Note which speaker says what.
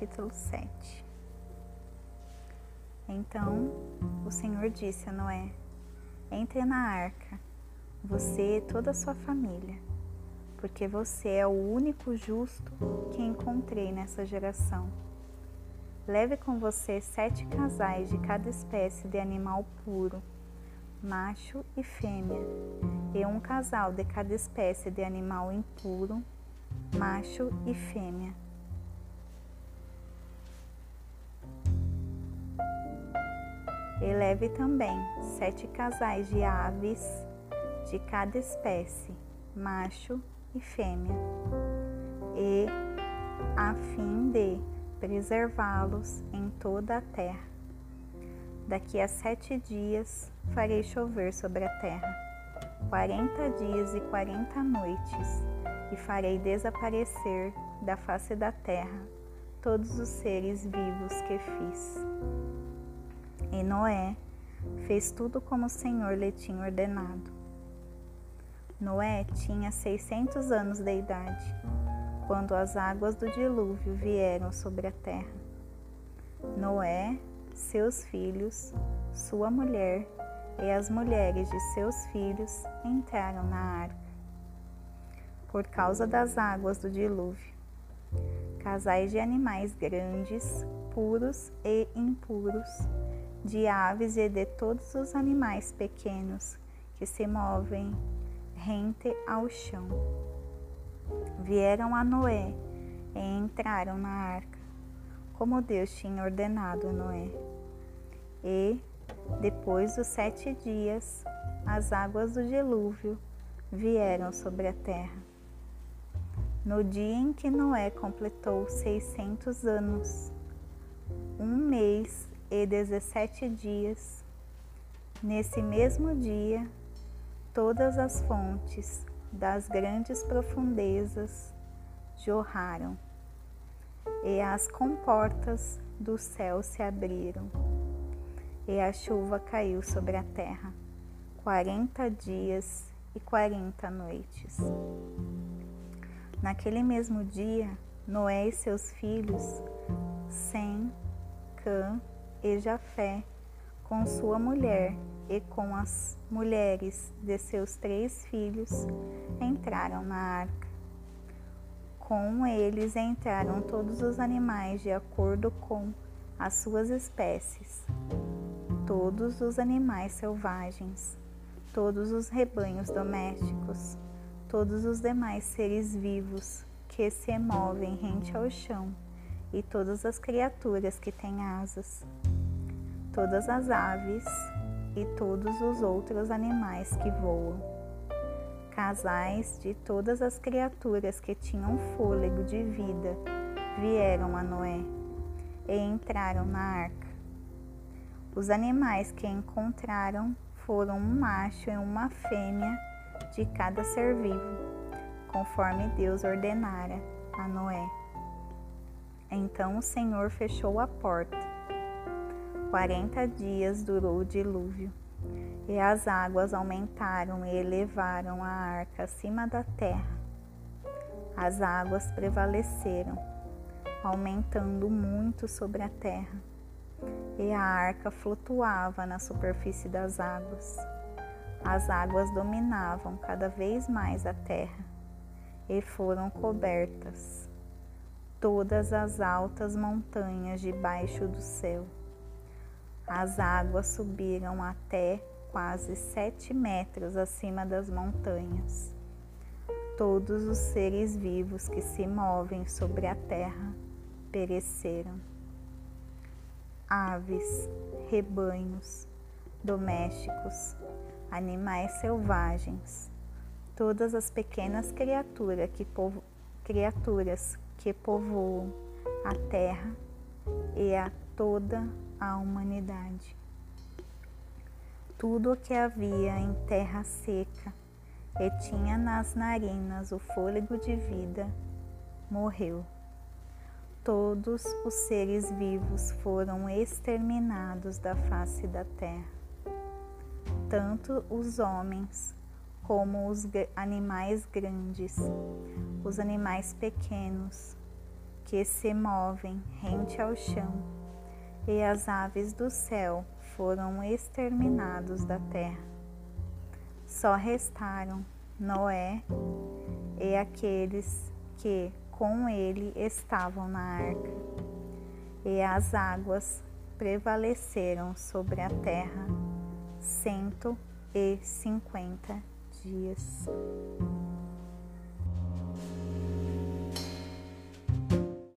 Speaker 1: capítulo 7. Então o Senhor disse a Noé: Entre na arca, você e toda a sua família, porque você é o único justo que encontrei nessa geração. Leve com você sete casais de cada espécie de animal puro, macho e fêmea, e um casal de cada espécie de animal impuro, macho e fêmea E leve também sete casais de aves de cada espécie, macho e fêmea, e a fim de preservá-los em toda a terra. Daqui a sete dias farei chover sobre a terra, quarenta dias e quarenta noites, e farei desaparecer da face da terra todos os seres vivos que fiz. E Noé fez tudo como o Senhor lhe tinha ordenado. Noé tinha 600 anos de idade quando as águas do dilúvio vieram sobre a terra. Noé, seus filhos, sua mulher e as mulheres de seus filhos entraram na arca. Por causa das águas do dilúvio, casais de animais grandes, puros e impuros de aves e de todos os animais pequenos que se movem rente ao chão. Vieram a Noé e entraram na arca, como Deus tinha ordenado a Noé. E, depois dos sete dias, as águas do dilúvio vieram sobre a terra. No dia em que Noé completou seiscentos anos, um mês e dezessete dias. Nesse mesmo dia, todas as fontes das grandes profundezas jorraram, e as comportas do céu se abriram, e a chuva caiu sobre a terra, quarenta dias e quarenta noites. Naquele mesmo dia, Noé e seus filhos, Sem, Cã e Jafé, com sua mulher e com as mulheres de seus três filhos, entraram na arca. Com eles entraram todos os animais de acordo com as suas espécies, todos os animais selvagens, todos os rebanhos domésticos, todos os demais seres vivos que se movem rente ao chão e todas as criaturas que têm asas, todas as aves e todos os outros animais que voam, casais de todas as criaturas que tinham fôlego de vida vieram a Noé e entraram na arca. Os animais que encontraram foram um macho e uma fêmea de cada ser vivo, conforme Deus ordenara a Noé. Então o Senhor fechou a porta. Quarenta dias durou o dilúvio, e as águas aumentaram e elevaram a arca acima da terra. As águas prevaleceram, aumentando muito sobre a terra, e a arca flutuava na superfície das águas. As águas dominavam cada vez mais a terra e foram cobertas todas as altas montanhas debaixo do céu. As águas subiram até quase sete metros acima das montanhas. Todos os seres vivos que se movem sobre a terra pereceram. Aves, rebanhos, domésticos, animais selvagens, todas as pequenas criaturas que, povo, criaturas que povoam a terra e a toda a humanidade. Tudo o que havia em terra seca e tinha nas narinas o fôlego de vida morreu. Todos os seres vivos foram exterminados da face da terra, tanto os homens como os animais grandes, os animais pequenos, que se movem rente ao chão, e as aves do céu foram exterminados da terra. Só restaram Noé e aqueles que com ele estavam na arca, e as águas prevaleceram sobre a terra cento e cinquenta dias.